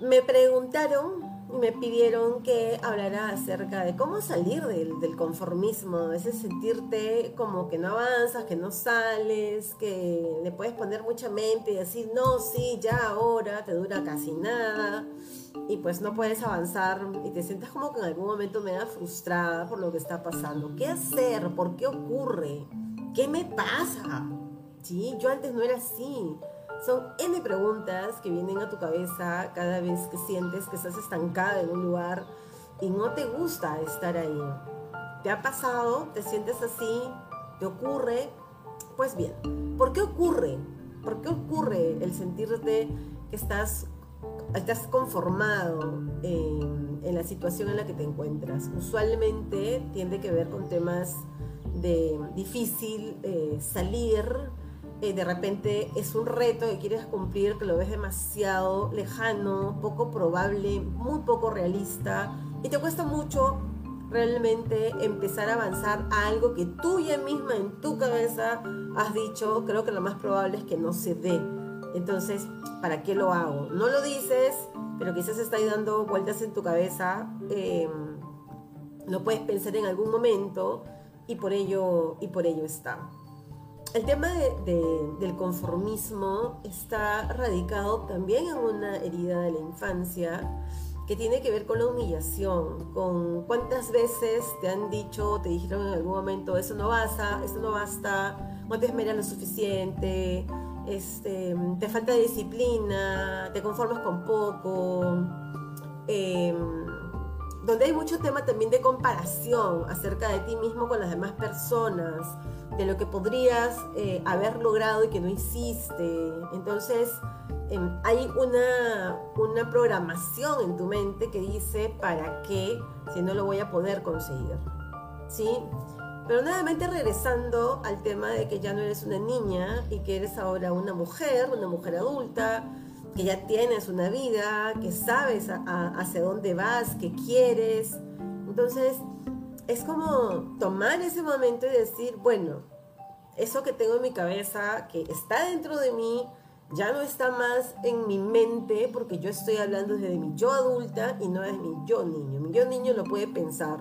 Me preguntaron me pidieron que hablara acerca de cómo salir del, conformismo, ese sentirte como que no avanzas, que no sales, que le puedes poner mucha mente y decir, no, sí, ya ahora, te dura casi nada y pues no puedes avanzar y te sientes como que en algún momento me da frustrada por lo que está pasando. ¿Qué hacer? ¿Por qué ocurre? ¿Qué me pasa? Sí, yo antes no era así. Son N preguntas que vienen a tu cabeza cada vez que sientes que estás estancada en un lugar y no te gusta estar ahí. ¿Te ha pasado? ¿Te sientes así? ¿Te ocurre? Pues bien, ¿por qué ocurre? ¿Por qué ocurre el sentirte que estás, estás conformado en, en la situación en la que te encuentras? Usualmente tiende que ver con temas de difícil eh, salir, eh, de repente es un reto que quieres cumplir, que lo ves demasiado lejano, poco probable, muy poco realista, y te cuesta mucho realmente empezar a avanzar a algo que tú ya misma en tu cabeza has dicho, creo que lo más probable es que no se dé. Entonces, ¿para qué lo hago? No lo dices, pero quizás está ahí dando vueltas en tu cabeza. Eh, lo puedes pensar en algún momento y por ello, y por ello está el tema del conformismo está radicado también en una herida de la infancia que tiene que ver con la humillación, con cuántas veces te han dicho, te dijeron en algún momento, eso no basta, eso no basta, no te esmeras lo suficiente, este, te falta disciplina, te conformas con poco. Em, donde hay mucho tema también de comparación acerca de ti mismo con las demás personas de lo que podrías eh, haber logrado y que no hiciste. Entonces, em, hay una, una programación en tu mente que dice, ¿para qué si no lo voy a poder conseguir? ¿Sí? Pero nuevamente regresando al tema de que ya no eres una niña y que eres ahora una mujer, una mujer adulta, que ya tienes una vida, que sabes hacia dónde vas, que quieres. Entonces, es como tomar ese momento y decir, bueno, eso que tengo en mi cabeza, que está dentro de mí, ya no está más en mi mente porque yo estoy hablando desde mi yo adulta y no desde mi yo niño. Mi yo niño lo puede pensar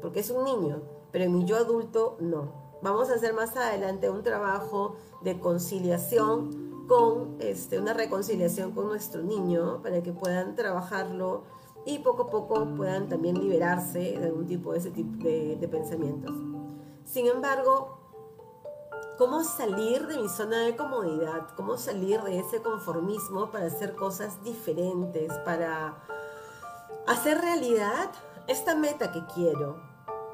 porque es un niño, pero mi yo adulto no. Vamos a hacer más adelante un trabajo de conciliación con este, una reconciliación con nuestro niño para que puedan trabajarlo y poco a poco puedan también liberarse de algún tipo de ese tipo de, pensamientos. Sin embargo, ¿cómo salir de mi zona de comodidad? ¿Cómo salir de ese conformismo para hacer cosas diferentes, para hacer realidad esta meta que quiero?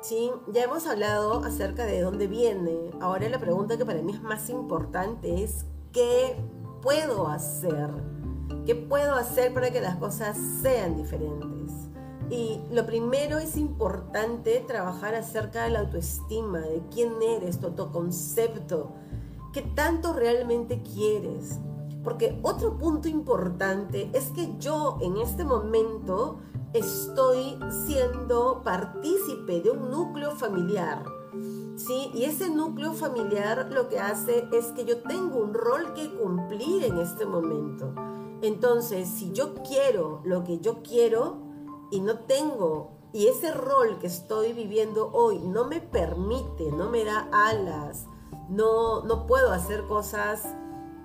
¿Sí? Ya hemos hablado acerca de dónde viene. Ahora la pregunta que para mí es más importante es ¿qué puedo hacer? ¿Qué puedo hacer para que las cosas sean diferentes? Y lo primero es importante trabajar acerca de la autoestima, de quién eres, tu autoconcepto, qué tanto realmente quieres. Porque otro punto importante es que yo en este momento estoy siendo partícipe de un núcleo familiar. ¿Sí? Y ese núcleo familiar lo que hace es que yo tengo un rol que cumplir en este momento. Entonces, si yo quiero lo que yo quiero y no tengo, y ese rol que estoy viviendo hoy no me permite, no me da alas, no, no puedo hacer cosas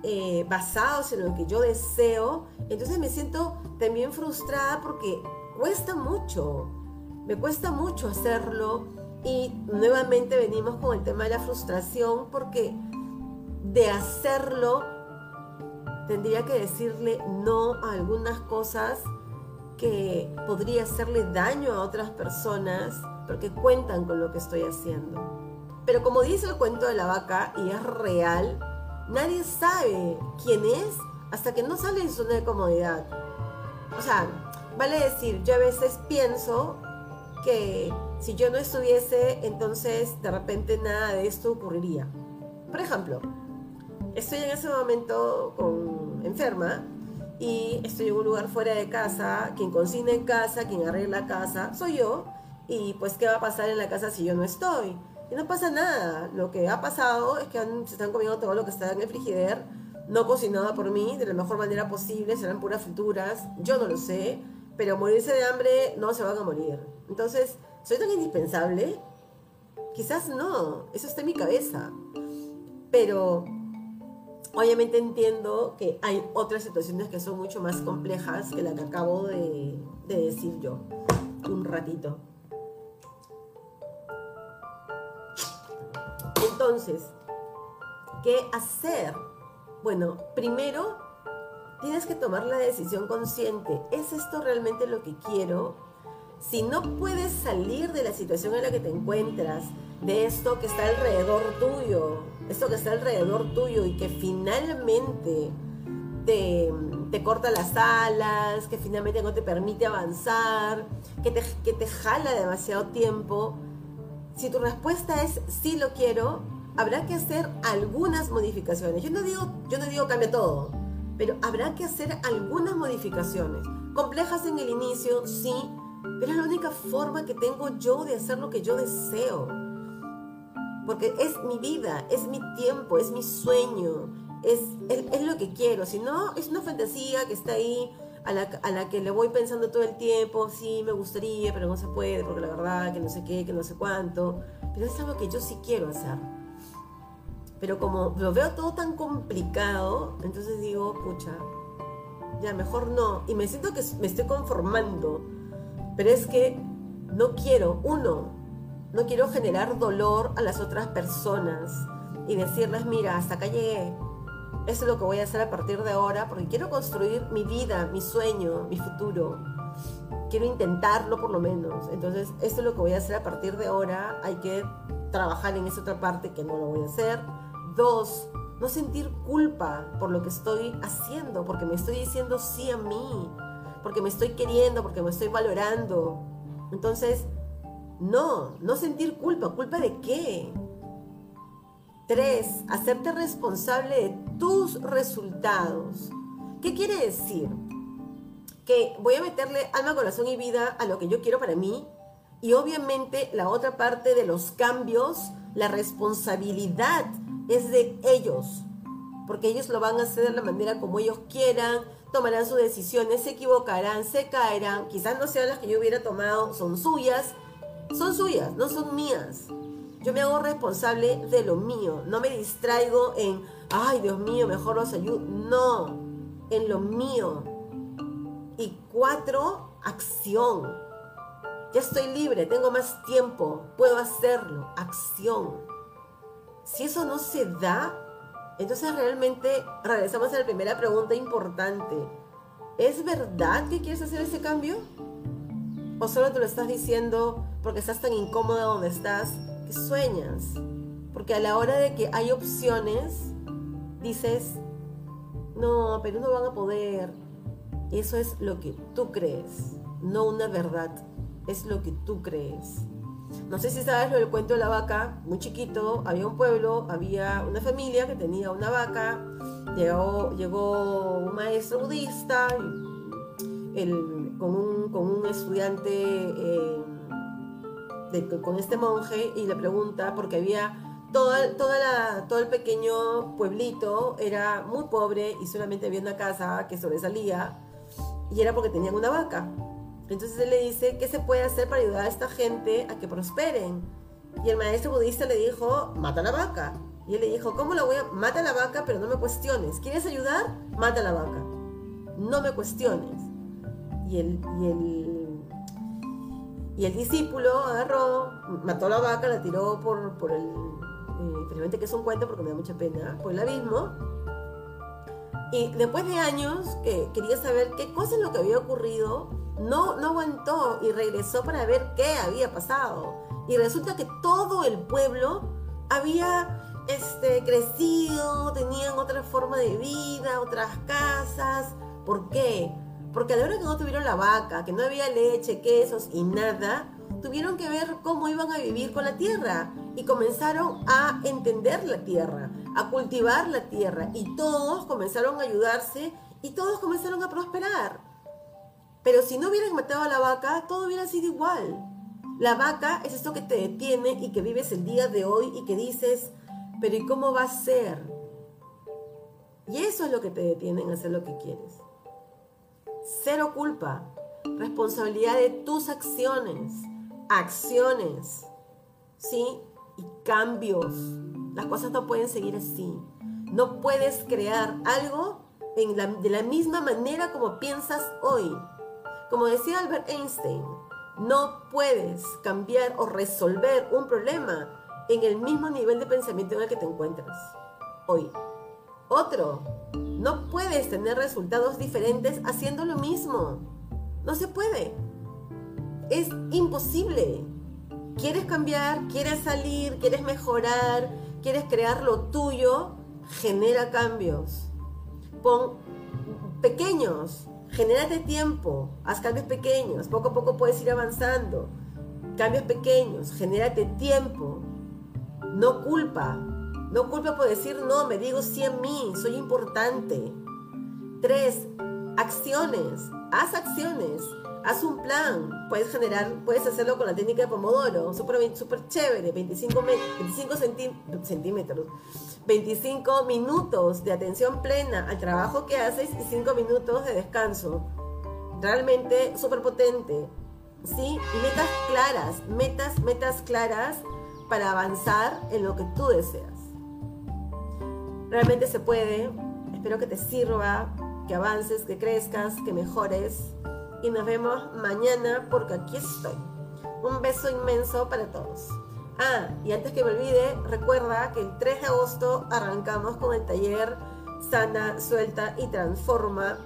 eh, basadas en lo que yo deseo, entonces me siento también frustrada porque cuesta mucho, me cuesta mucho hacerlo y nuevamente venimos con el tema de la frustración porque de hacerlo tendría que decirle no a algunas cosas que podría hacerle daño a otras personas porque cuentan con lo que estoy haciendo. Pero como dice el cuento de la vaca y es real, nadie sabe quién es hasta que no sale en su zona de comodidad. O sea, vale decir, yo a veces pienso que si yo no estuviese, entonces de repente nada de esto ocurriría. Por ejemplo, estoy en ese momento con enferma y estoy en un lugar fuera de casa, quien cocina en casa, quien arregla casa, soy yo, y pues qué va a pasar en la casa si yo no estoy. Y no pasa nada. Lo que ha pasado es que se están comiendo todo lo que está en el frigider, no cocinado por mí de la mejor manera posible, serán puras frituras, yo no lo sé, pero morirse de hambre no se van a morir. Entonces, ¿soy tan indispensable? Quizás no, eso está en mi cabeza. Pero obviamente entiendo que hay otras situaciones que son mucho más complejas que la que acabo de, de decir yo un ratito. Entonces, ¿qué hacer? Bueno, primero tienes que tomar la decisión consciente. ¿Es esto realmente lo que quiero? Si no puedes salir de la situación en la que te encuentras, de esto que está alrededor tuyo, esto que está alrededor tuyo y que finalmente te, te corta las alas, que finalmente no te permite avanzar, que te, que te jala demasiado tiempo, si tu respuesta es sí lo quiero, habrá que hacer algunas modificaciones. Yo no digo, yo no digo cambia todo, pero habrá que hacer algunas modificaciones. Complejas en el inicio, sí, pero es la única forma que tengo yo de hacer lo que yo deseo. Porque es mi vida, es mi tiempo, es mi sueño, es, es, lo que quiero. Si no, es una fantasía que está ahí a la, que le voy pensando todo el tiempo, sí, me gustaría, pero no se puede, porque la verdad, que no sé qué, que no sé cuánto, pero es algo que yo sí quiero hacer. Pero como lo veo todo tan complicado, entonces digo, pucha, ya mejor no. Y me siento que me estoy conformando, pero es que no quiero, uno, no quiero generar dolor a las otras personas y decirles, mira, hasta acá llegué, eso es lo que voy a hacer a partir de ahora porque quiero construir mi vida, mi sueño, mi futuro. Quiero intentarlo por lo menos. Entonces, esto es lo que voy a hacer a partir de ahora. Hay que trabajar en esa otra parte que no lo voy a hacer. Dos, no sentir culpa por lo que estoy haciendo, porque me estoy diciendo sí a mí, porque me estoy queriendo, porque me estoy valorando. Entonces, no, no sentir culpa. ¿Culpa de qué? Tres, hacerte responsable de tus resultados. ¿Qué quiere decir? Que voy a meterle alma, corazón y vida a lo que yo quiero para mí y obviamente la otra parte de los cambios, la responsabilidad es de ellos, porque ellos lo van a hacer de la manera como ellos quieran, tomarán sus decisiones, se equivocarán, se caerán, quizás no sean las que yo hubiera tomado, son suyas, son suyas, no son mías. Yo me hago responsable de lo mío. No me distraigo en, ay Dios mío, mejor los ayudo. No, en lo mío. Y cuatro, acción. Ya estoy libre, tengo más tiempo, puedo hacerlo. Acción. Si eso no se da, entonces realmente regresamos a la primera pregunta importante. ¿Es verdad que quieres hacer ese cambio? ¿O solo te lo estás diciendo porque estás tan incómoda donde estás sueñas. Porque a la hora de que hay opciones, dices, no, pero no van a poder. Eso es lo que tú crees, no una verdad. Es lo que tú crees. No sé si sabes lo del cuento de la vaca, muy chiquito, había un pueblo, había una familia que tenía una vaca, llegó, llegó un maestro budista el, con, un, con, un, estudiante eh, con este monje y le pregunta, porque había toda, toda la, todo el pequeño pueblito era muy pobre y solamente había una casa que sobresalía y era porque tenían una vaca. Entonces él le dice, ¿qué se puede hacer para ayudar a esta gente a que prosperen? Y el maestro budista le dijo, mata la vaca. Y él le dijo, ¿cómo la voy a...? Mata la vaca, pero no me cuestiones. ¿Quieres ayudar? Mata la vaca. No me cuestiones. Y el, y el y el discípulo agarró, mató la vaca, la tiró por, por el, eh, que es un cuento porque me da mucha pena, por el abismo. Y después de años que quería saber qué cosa es lo que había ocurrido, no, no aguantó y regresó para ver qué había pasado. Y resulta que todo el pueblo había este, crecido, tenían otra forma de vida, otras casas. ¿Por qué? Porque a la hora que no tuvieron la vaca, que no había leche, quesos y nada, tuvieron que ver cómo iban a vivir con la tierra y comenzaron a entender la tierra, a cultivar la tierra y todos comenzaron a ayudarse y todos comenzaron a prosperar. Pero si no hubieran matado a la vaca, todo hubiera sido igual. La vaca es esto que te detiene y que vives el día de hoy y que dices, pero ¿y cómo va a ser? Y eso es lo que te detiene en hacer lo que quieres. Cero culpa, responsabilidad de tus acciones, acciones, ¿sí? Y cambios. Las cosas no pueden seguir así. No puedes crear algo de la misma manera como piensas hoy. Como decía Albert Einstein, no puedes cambiar o resolver un problema en el mismo nivel de pensamiento en el que te encuentras hoy. Otro, no puedes tener resultados diferentes haciendo lo mismo. No se puede. Es imposible. ¿Quieres cambiar? ¿Quieres salir? ¿Quieres mejorar? ¿Quieres crear lo tuyo? Genera cambios. Pon pequeños. Genérate tiempo. Haz cambios pequeños. Poco a poco puedes ir avanzando. Cambios pequeños. Genérate tiempo. No culpa. No culpa por decir no, me digo sí en mí, soy importante. Tres, acciones. Haz acciones. Haz un plan. Puedes generar, puedes hacerlo con la técnica de Pomodoro. Súper super chévere. 25, 25 centímetros. 25 minutos de atención plena al trabajo que haces y 5 minutos de descanso. Realmente súper potente. ¿Sí? Metas claras. Metas, metas claras para avanzar en lo que tú deseas. Realmente se puede. Espero que te sirva, que avances, que crezcas, que mejores. Y nos vemos mañana porque aquí estoy. Un beso inmenso para todos. Ah, y antes que me olvide, recuerda que el 3 de agosto arrancamos con el taller Sana, Suelta y Transforma.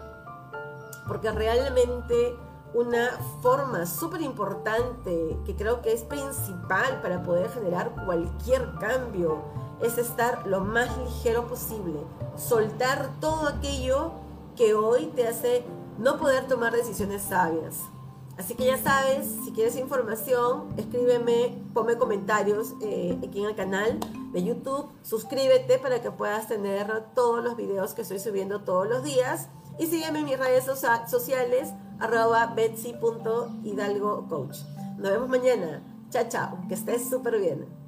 Porque realmente una forma súper importante que creo que es principal para poder generar cualquier cambio es estar lo más ligero posible, soltar todo aquello que hoy te hace no poder tomar decisiones sabias. Así que ya sabes, si quieres información, escríbeme, ponme comentarios eh, aquí en el canal de YouTube, suscríbete para que puedas tener todos los videos que estoy subiendo todos los días y sígueme en mis redes sociales arroba betsy.hidalgocoach. Nos vemos mañana. Chao, chao. Que estés súper bien.